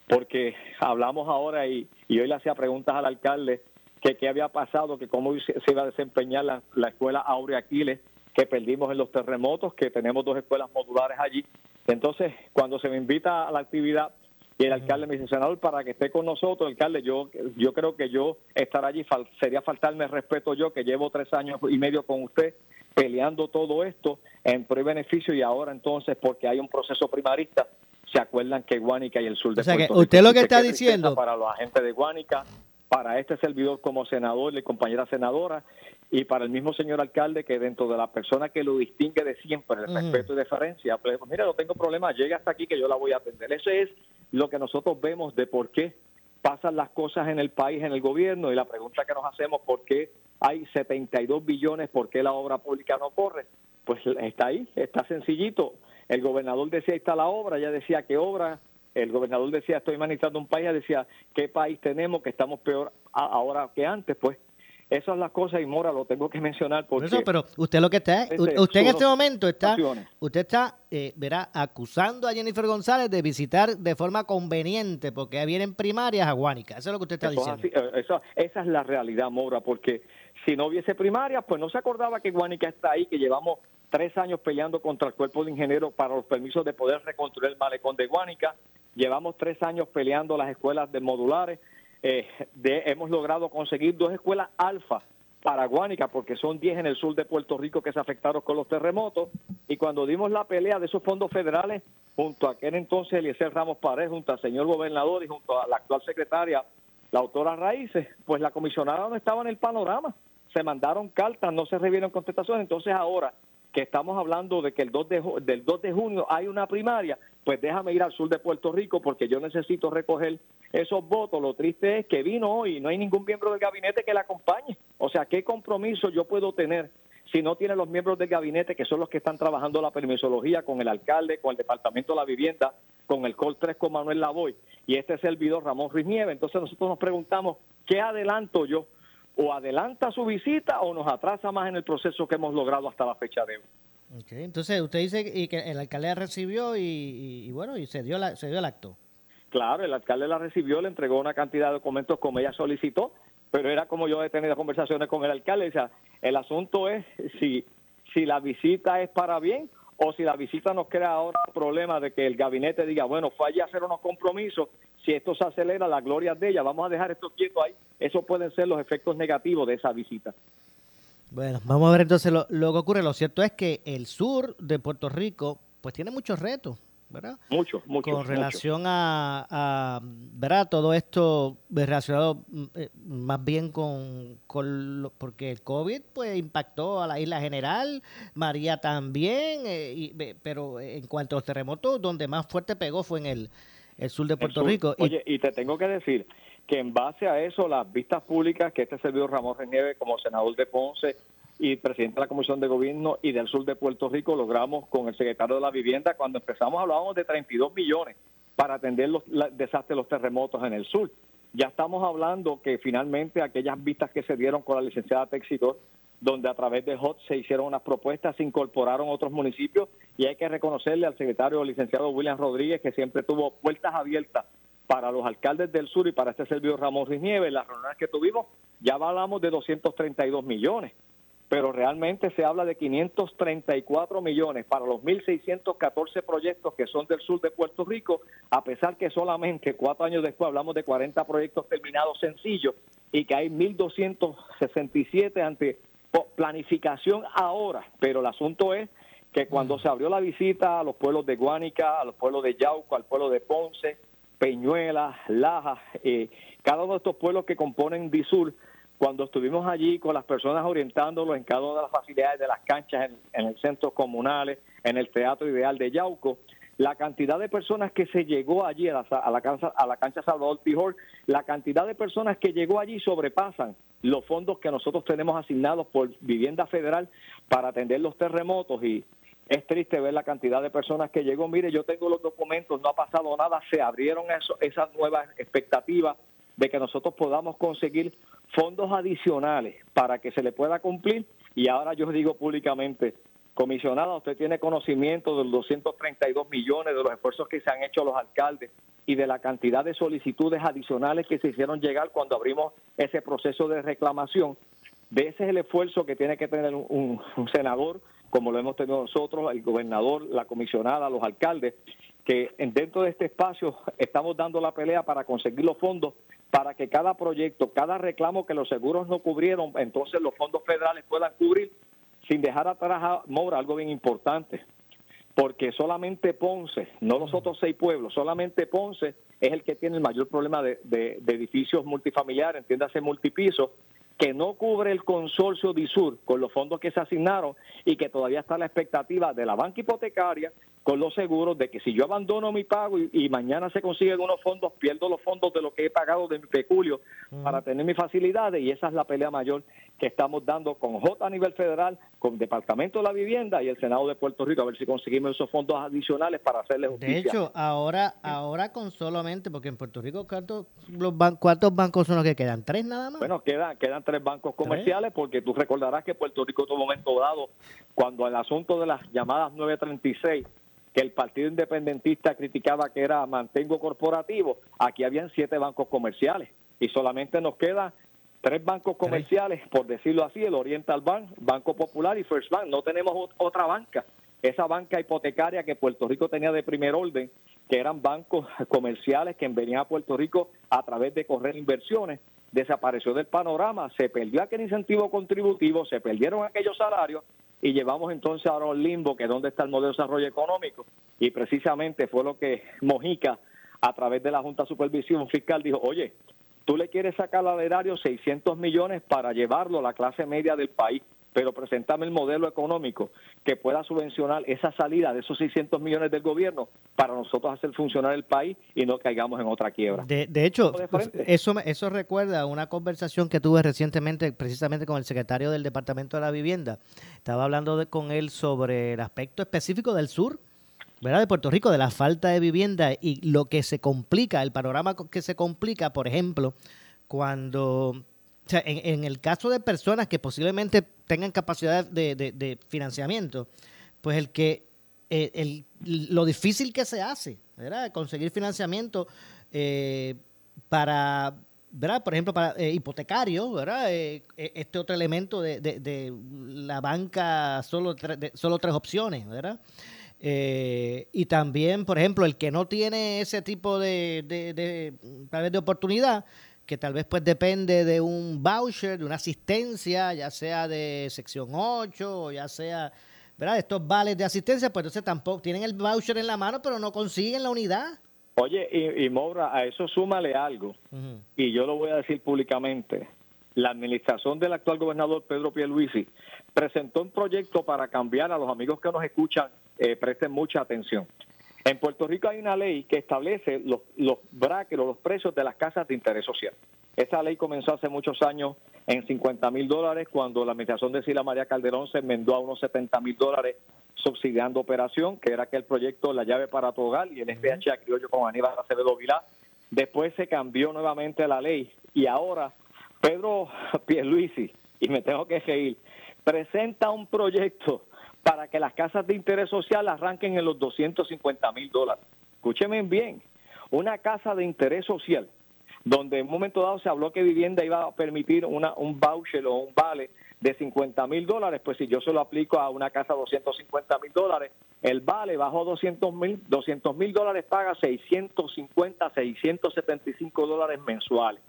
porque hablamos ahora y, y hoy le hacía preguntas al alcalde que qué había pasado, que cómo se, iba a desempeñar la, escuela Aurea Aquiles, que perdimos en los terremotos, que tenemos dos escuelas modulares allí. Entonces, cuando se me invita a la actividad y el alcalde me dice, senador, para que esté con nosotros, alcalde, yo, yo creo que yo estar allí sería faltarme respeto yo, que llevo tres años y medio con usted peleando todo esto en pro y beneficio y ahora entonces, porque hay un proceso primarista, se acuerdan que Guánica y el sur de o sea que usted lo que está diciendo para los agentes de Guánica para este servidor como senador y compañera senadora y para el mismo señor alcalde que dentro de la persona que lo distingue de siempre, el respeto y deferencia, pues mira, no tengo problema, llega hasta aquí que yo la voy a atender. Eso es lo que nosotros vemos de por qué pasan las cosas en el país, en el gobierno y la pregunta que nos hacemos, ¿por qué hay 72 billones, por qué la obra pública no corre? Pues está ahí, está sencillito. El gobernador decía, ahí está la obra, ya decía que obra el gobernador decía, estoy manejando un país, decía, ¿qué país tenemos que estamos peor ahora que antes? Pues esas son las cosas y Mora lo tengo que mencionar porque eso, pero usted lo que está usted en este momento está usted está eh, verá acusando a Jennifer González de visitar de forma conveniente porque vienen primarias a Guánica. Eso es lo que usted está diciendo. eh, esa es la realidad Mora porque si no hubiese primarias pues no se acordaba que Guánica está ahí que llevamos tres años peleando contra el cuerpo de ingenieros para los permisos de poder reconstruir el malecón de Guánica. Llevamos tres años peleando las escuelas de modulares. Eh, hemos logrado conseguir dos escuelas alfa para Guánica, porque son diez en el sur de Puerto Rico que se afectaron con los terremotos. Y cuando dimos la pelea de esos fondos federales, junto a aquel entonces Eliezer Ramos Pared, junto al señor gobernador y junto a la actual secretaria, la autora Raíces, pues la comisionada no estaba en el panorama. Se mandaron cartas, no se recibieron contestaciones. Entonces ahora que estamos hablando de que el 2 de, del 2 de junio hay una primaria, pues déjame ir al sur de Puerto Rico porque yo necesito recoger esos votos. Lo triste es que vino hoy y no hay ningún miembro del gabinete que la acompañe. O sea, ¿qué compromiso yo puedo tener si no tiene los miembros del gabinete que son los que están trabajando la permisología con el alcalde, con el Departamento de la Vivienda, con el COL 3 con Manuel Lavoy y este servidor Ramón Ruiz Nieve? Entonces nosotros nos preguntamos, ¿qué adelanto yo? o adelanta su visita o nos atrasa más en el proceso que hemos logrado hasta la fecha de hoy. Entonces, usted dice y que el alcalde recibió y, bueno, y se dio, se dio el acto. Claro, el alcalde la recibió, le entregó una cantidad de documentos como ella solicitó, pero era como yo he tenido conversaciones con el alcalde. O sea, el asunto es si, si la visita es para bien o si la visita nos crea ahora problema de que el gabinete diga, bueno, fue allí a hacer unos compromisos, si esto se acelera, la gloria de ella, vamos a dejar esto quieto ahí. Eso pueden ser los efectos negativos de esa visita. Bueno, vamos a ver entonces lo, lo que ocurre. Lo cierto es que el sur de Puerto Rico, pues tiene muchos retos. ¿verdad? Mucho, mucho. Con relación A, ¿verdad? Todo esto relacionado mm, eh, más bien con, con porque el COVID pues impactó a la isla general, María también, eh, pero en cuanto a los terremotos, donde más fuerte pegó fue en el, el sur de Puerto Rico. Oye, y, te tengo que decir que en base a eso, las vistas públicas que este servidor Ramón Renieve como senador de Ponce y presidente de la Comisión de Gobierno y del sur de Puerto Rico logramos con el secretario de la Vivienda, cuando empezamos hablábamos de 32 millones para atender los desastres de los terremotos en el sur. Ya estamos hablando que finalmente aquellas vistas que se dieron con la licenciada Texidor donde a través de HOT se hicieron unas propuestas, se incorporaron otros municipios y hay que reconocerle al secretario licenciado William Rodríguez que siempre tuvo puertas abiertas para los alcaldes del sur y para este servidor Ramón Riznieve. Las reuniones que tuvimos ya hablamos de 232 millones, pero realmente se habla de 534 millones para los 1.614 proyectos que son del sur de Puerto Rico, a pesar que solamente cuatro años después hablamos de 40 proyectos terminados sencillos y que hay 1.267 ante planificación ahora, pero el asunto es que cuando se abrió la visita a los pueblos de Guánica, a los pueblos de Yauco, al pueblo de Ponce, Peñuela, Laja, eh, cada uno de estos pueblos que componen Disur, cuando estuvimos allí con las personas orientándolos en cada una de las facilidades de las canchas, en, en el centro comunales, en el Teatro Ideal de Yauco, la cantidad de personas que se llegó allí a la, a la, cancha, a la cancha Salvador Pijol, la cantidad de personas que llegó allí sobrepasan los fondos que nosotros tenemos asignados por vivienda federal para atender los terremotos y es triste ver la cantidad de personas que llegó. Mire, yo tengo los documentos, no ha pasado nada, se abrieron esas nuevas expectativas de que nosotros podamos conseguir fondos adicionales para que se le pueda cumplir y ahora yo digo públicamente, Comisionada, usted tiene conocimiento de los 232 millones de los esfuerzos que se han hecho los alcaldes y de la cantidad de solicitudes adicionales que se hicieron llegar cuando abrimos ese proceso de reclamación. De ese es el esfuerzo que tiene que tener un, senador, como lo hemos tenido nosotros, el gobernador, la comisionada, los alcaldes, que dentro de este espacio estamos dando la pelea para conseguir los fondos para que cada proyecto, cada reclamo que los seguros no cubrieron, entonces los fondos federales puedan cubrir sin dejar atrás a Mora algo bien importante, porque solamente Ponce, no los otros seis pueblos, solamente Ponce es el que tiene el mayor problema de, de, de edificios multifamiliares, entiéndase multipisos, que no cubre el consorcio DISUR con los fondos que se asignaron y que todavía está la expectativa de la banca hipotecaria con los seguros de que si yo abandono mi pago y, mañana se consiguen unos fondos, pierdo los fondos de lo que he pagado de mi peculio para tener mis facilidades y esa es la pelea mayor que estamos dando con J a nivel federal, con Departamento de la Vivienda y el Senado de Puerto Rico a ver si conseguimos esos fondos adicionales para hacerle justicia. De hecho, ahora ahora con solamente, porque en Puerto Rico, ¿cuántos, los ¿cuántos bancos son los que quedan? ¿Tres nada más? Bueno, quedan, quedan tres bancos comerciales porque tú recordarás que Puerto Rico en un momento dado, cuando el asunto de las llamadas 936 que el Partido Independentista criticaba que era mantengo corporativo, aquí habían siete bancos comerciales y solamente nos quedan tres bancos comerciales, por decirlo así, el Oriental Bank, Banco Popular y First Bank. No tenemos otra banca. Esa banca hipotecaria que Puerto Rico tenía de primer orden, que eran bancos comerciales que venían a Puerto Rico a través de correr inversiones, desapareció del panorama, se perdió aquel incentivo contributivo, se perdieron aquellos salarios y llevamos entonces ahora un limbo, que es donde está el modelo de desarrollo económico, y precisamente fue lo que Mojica, a través de la Junta de Supervisión Fiscal, dijo, oye, tú le quieres sacar al erario 600 millones para llevarlo a la clase media del país pero presentame el modelo económico que pueda subvencionar esa salida de esos 600 millones del gobierno para nosotros hacer funcionar el país y no caigamos en otra quiebra. De, hecho, pues, eso, eso recuerda una conversación que tuve recientemente precisamente con el secretario del Departamento de la Vivienda. Estaba hablando con él sobre el aspecto específico del sur. ¿verdad? de Puerto Rico, de la falta de vivienda y lo que se complica, el panorama que se complica, por ejemplo, cuando o sea, en, el caso de personas que posiblemente tengan capacidad de, financiamiento, pues el que eh, lo difícil que se hace, ¿verdad? Conseguir financiamiento eh, para, ¿verdad? Por ejemplo, para eh, hipotecarios, ¿verdad? este otro elemento de, la banca, solo, solo tres opciones, ¿verdad? y también, por ejemplo, el que no tiene ese tipo de, de, de oportunidad, que tal vez pues depende de un voucher, de una asistencia, ya sea de sección 8 o ya sea, ¿verdad? Estos vales de asistencia, pues entonces tampoco tienen el voucher en la mano, pero no consiguen la unidad. Oye, y, y a eso súmale algo, y yo lo voy a decir públicamente. La administración del actual gobernador Pedro Pierluisi presentó un proyecto para cambiar a los amigos que nos escuchan, eh, presten mucha atención. En Puerto Rico hay una ley que establece los, los brackets o los precios de las casas de interés social. Esa ley comenzó hace muchos años en 50 mil dólares cuando la administración de Sila María Calderón se enmendó a unos 70 mil dólares subsidiando operación, que era aquel proyecto La llave para tu hogar y el FHA criollo con Aníbal Acevedo Vilá. Después se cambió nuevamente la ley y ahora Pedro Pierluisi, y me tengo que reír, presenta un proyecto para que las casas de interés social arranquen en los 250 mil dólares. Escúcheme bien, una casa de interés social, donde en un momento dado se habló que vivienda iba a permitir una, un voucher o un vale de 50 mil dólares, pues si yo se lo aplico a una casa de 250 mil dólares, el vale bajo 200 mil 200 mil dólares paga 650, 675 dólares mensuales,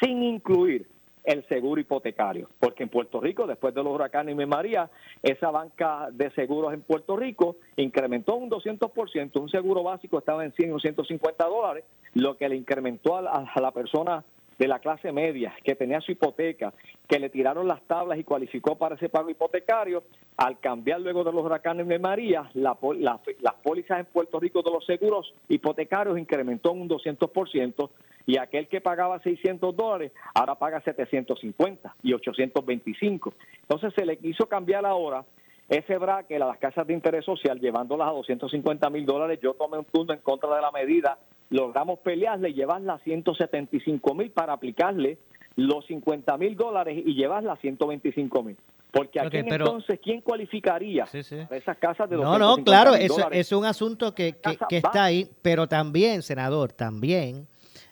sin incluir el seguro hipotecario, porque en Puerto Rico, después de los huracanes y María, esa banca de seguros en Puerto Rico incrementó un 200%, un seguro básico estaba en 100 o 150 dólares, lo que le incrementó a la, persona de la clase media que tenía su hipoteca, que le tiraron las tablas y cualificó para ese pago hipotecario, al cambiar luego de los huracanes de María, la, las pólizas en Puerto Rico de los seguros hipotecarios incrementó un 200%, y aquel que pagaba 600 dólares ahora paga 750 y 825. Entonces se le quiso cambiar ahora ese bracket a las casas de interés social llevándolas a 250 mil dólares. Yo tomé un turno en contra de la medida, logramos pelearle y llevarla a 175 mil para aplicarle los 50 mil dólares y llevarla a 125 mil. Porque aquí entonces, ¿quién cualificaría esas casas de No, no, claro, eso es un asunto que, que está ahí, pero también, senador, también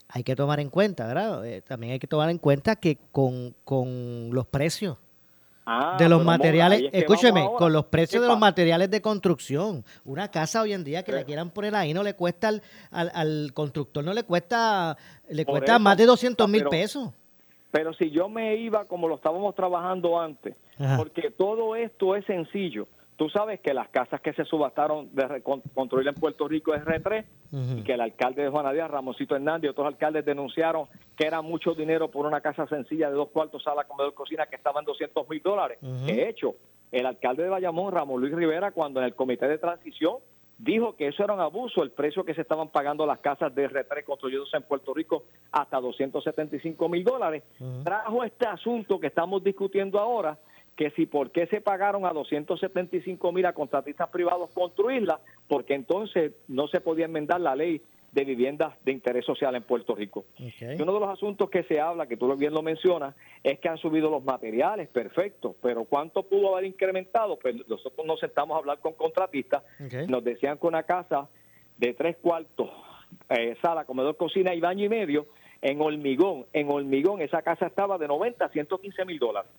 hay que tomar en cuenta, ¿verdad? Eh, también hay que tomar en cuenta que con, los precios ah, de los materiales, escúcheme, con los precios de los materiales de construcción, una casa hoy en día que la quieran poner ahí no le cuesta al, al, constructor, no le cuesta, le cuesta más de 200 mil pesos. Pero si yo me iba como lo estábamos trabajando antes, porque todo esto es sencillo. Tú sabes que las casas que se subastaron de construir en Puerto Rico es R3 y que el alcalde de Juana Díaz, Ramoncito Hernández y otros alcaldes denunciaron que era mucho dinero por una casa sencilla de dos cuartos, sala, comedor, cocina que estaba en 200 mil dólares. De hecho, el alcalde de Bayamón, Ramón Luis Rivera, cuando en el comité de transición dijo que eso era un abuso, el precio que se estaban pagando las casas de R3 construidas en Puerto Rico hasta 275 mil dólares, trajo este asunto que estamos discutiendo ahora que si por qué se pagaron a 275 mil a contratistas privados construirla, porque entonces no se podía enmendar la ley de viviendas de interés social en Puerto Rico. Y uno de los asuntos que se habla, que tú bien lo mencionas, es que han subido los materiales, perfecto, pero ¿cuánto pudo haber incrementado? Pues nosotros nos sentamos a hablar con contratistas, nos decían que una casa de tres cuartos, eh, sala, comedor, cocina y baño y medio, en hormigón, en hormigón esa casa estaba de 90 a 115 mil dólares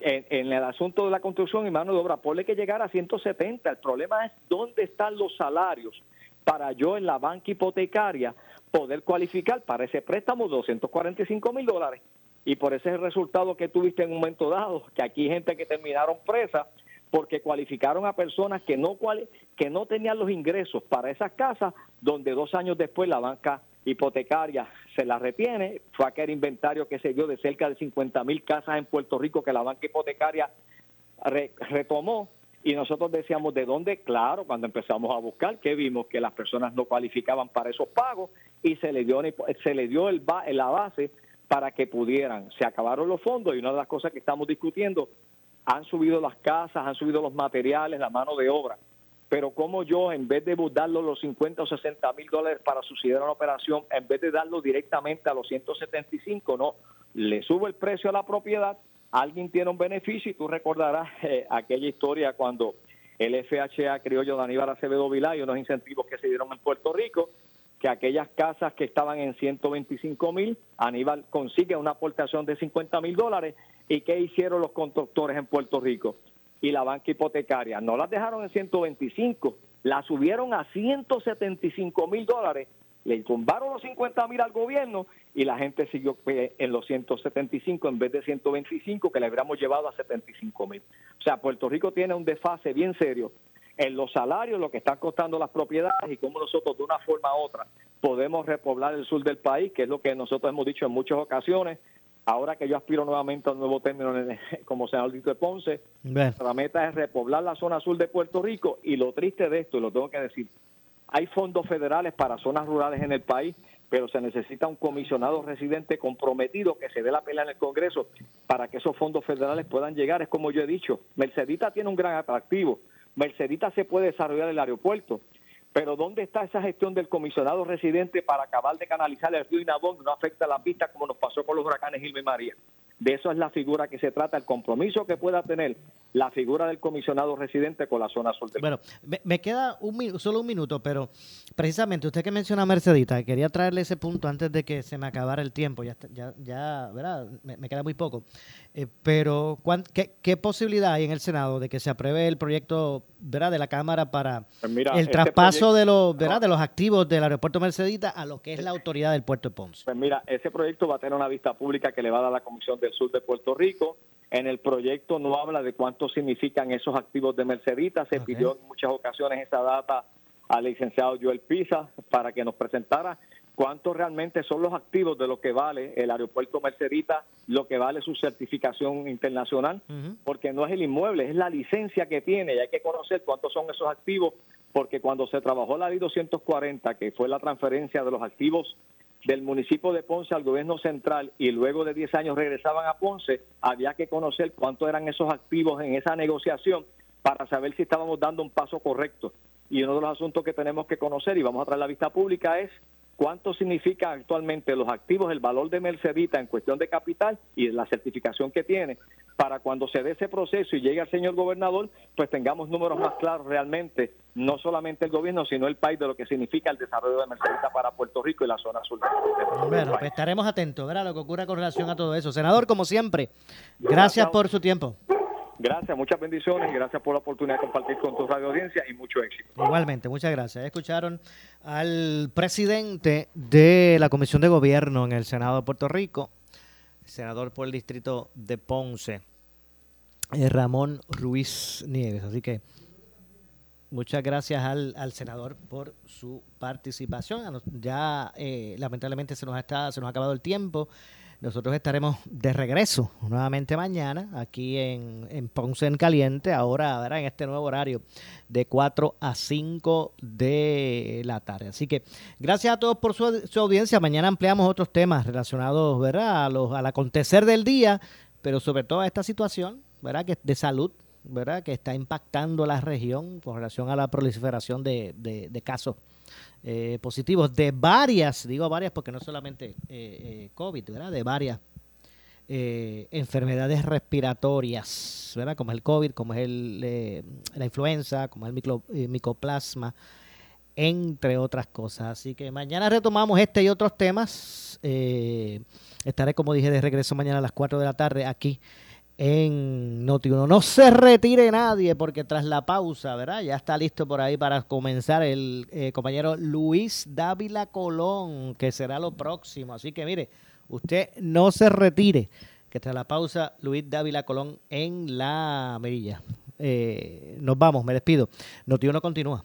en, el asunto de la construcción y mano de obra, ponle que llegar a 170. El problema es dónde están los salarios para yo en la banca hipotecaria poder cualificar para ese préstamo de 245 mil dólares. Y por ese es el resultado que tuviste en un momento dado, que aquí hay gente que terminaron presa porque cualificaron a personas que no, que no tenían los ingresos para esas casas, donde dos años después la banca hipotecaria se la retiene. Fue aquel inventario que se dio de cerca de 50 mil casas en Puerto Rico que la banca hipotecaria retomó. Y nosotros decíamos, ¿de dónde? Claro, cuando empezamos a buscar, que vimos que las personas no cualificaban para esos pagos y se le dio, se le dio el, la base para que pudieran. Se acabaron los fondos y una de las cosas que estamos discutiendo, han subido las casas, han subido los materiales, la mano de obra pero como yo, en vez de darlo los 50 o 60 mil dólares para subsidiar una operación, en vez de darlo directamente a los 175, no, le subo el precio a la propiedad, alguien tiene un beneficio y tú recordarás eh, aquella historia cuando el FHA criollo de Aníbal Acevedo Vilá y unos incentivos que se dieron en Puerto Rico, que aquellas casas que estaban en 125 mil, Aníbal consigue una aportación de 50 mil dólares. ¿Y qué hicieron los constructores en Puerto Rico? Y la banca hipotecaria. No las dejaron en 125, las subieron a 175 mil dólares, le tumbaron los 50 mil al gobierno y la gente siguió pues, en los 175 en vez de 125 que le habríamos llevado a 75 mil. O sea, Puerto Rico tiene un desfase bien serio en los salarios, lo que están costando las propiedades y cómo nosotros de una forma u otra podemos repoblar el sur del país, que es lo que nosotros hemos dicho en muchas ocasiones, Ahora que yo aspiro nuevamente al nuevo término como senador de Ponce, la meta es repoblar la zona sur de Puerto Rico y lo triste de esto, y lo tengo que decir, hay fondos federales para zonas rurales en el país, pero se necesita un comisionado residente comprometido que se dé la pelea en el Congreso para que esos fondos federales puedan llegar. Es como yo he dicho, Mercedita tiene un gran atractivo. Mercedita se puede desarrollar el aeropuerto, pero ¿dónde está esa gestión del comisionado residente para acabar de canalizar el río Inabón que no afecta a la pista como nos pasó con los huracanes Gilma y María? De eso es la figura que se trata, el compromiso que pueda tener la figura del comisionado residente con la zona sur del Bueno, me, queda un solo un minuto, pero precisamente usted que menciona a Mercedita, quería traerle ese punto antes de que se me acabara el tiempo, ya, ya, ya ¿verdad? Me, queda muy poco. Eh, pero, qué, posibilidad hay en el Senado de que se apruebe el proyecto ¿verdad? de la Cámara para pues el este traspaso de, los, ¿verdad? de los activos del aeropuerto Mercedita a lo que es la autoridad del puerto de Ponce? Pues mira, ese proyecto va a tener una vista pública que le va a dar la Comisión del Sur de Puerto Rico. En el proyecto no habla de cuánto significan esos activos de Mercedita. Se pidió en muchas ocasiones esa data al licenciado Joel Pisa para que nos presentara cuánto realmente son los activos de lo que vale el aeropuerto Mercedita, lo que vale su certificación internacional, porque no es el inmueble, es la licencia que tiene y hay que conocer cuántos son esos activos, porque cuando se trabajó la ley 240, que fue la transferencia de los activos del municipio de Ponce al gobierno central y luego de 10 años regresaban a Ponce, había que conocer cuánto eran esos activos en esa negociación para saber si estábamos dando un paso correcto. Y uno de los asuntos que tenemos que conocer y vamos a traer la vista pública es cuánto significa actualmente los activos, el valor de Mercedita en cuestión de capital y la certificación que tiene, para cuando se dé ese proceso y llegue al señor gobernador, pues tengamos números más claros realmente, no solamente el gobierno, sino el país de lo que significa el desarrollo de Mercedita para Puerto Rico y la zona sur. Bueno, pues estaremos atentos a lo que ocurra con relación a todo eso. Senador, como siempre, gracias por su tiempo. Gracias, muchas bendiciones y gracias por la oportunidad de compartir con tu radio audiencia y mucho éxito. Igualmente, muchas gracias. Escucharon al presidente de la Comisión de Gobierno en el Senado de Puerto Rico, senador por el distrito de Ponce, eh, Ramón Ruiz Nieves. Así que muchas gracias al, senador por su participación. Ya eh, lamentablemente se nos, está, se nos ha acabado el tiempo. Nosotros estaremos de regreso nuevamente mañana aquí en, Ponce en Caliente, ahora ¿verdad? en este nuevo horario de 4 a 5 de la tarde. Así que gracias a todos por su, audiencia. Mañana ampliamos otros temas relacionados ¿verdad? A los, al acontecer del día, pero sobre todo a esta situación ¿verdad? Que, de salud ¿verdad? que está impactando la región con relación a la proliferación de casos eh, positivos de varias, digo varias porque no solamente eh, eh, COVID, ¿verdad? De varias enfermedades respiratorias, ¿verdad? Como es el COVID, como es el, la influenza, como es el micoplasma, entre otras cosas. Así que mañana retomamos este y otros temas. estaré, como dije, de regreso mañana a las 4 de la tarde aquí en noti No se retire nadie porque tras la pausa, ¿verdad? Ya está listo por ahí para comenzar el eh, compañero Luis Dávila Colón, que será lo próximo. Así que mire, usted no se retire, que tras la pausa Luis Dávila Colón en la Merilla. eh, nos vamos, me despido. Noti uno continúa.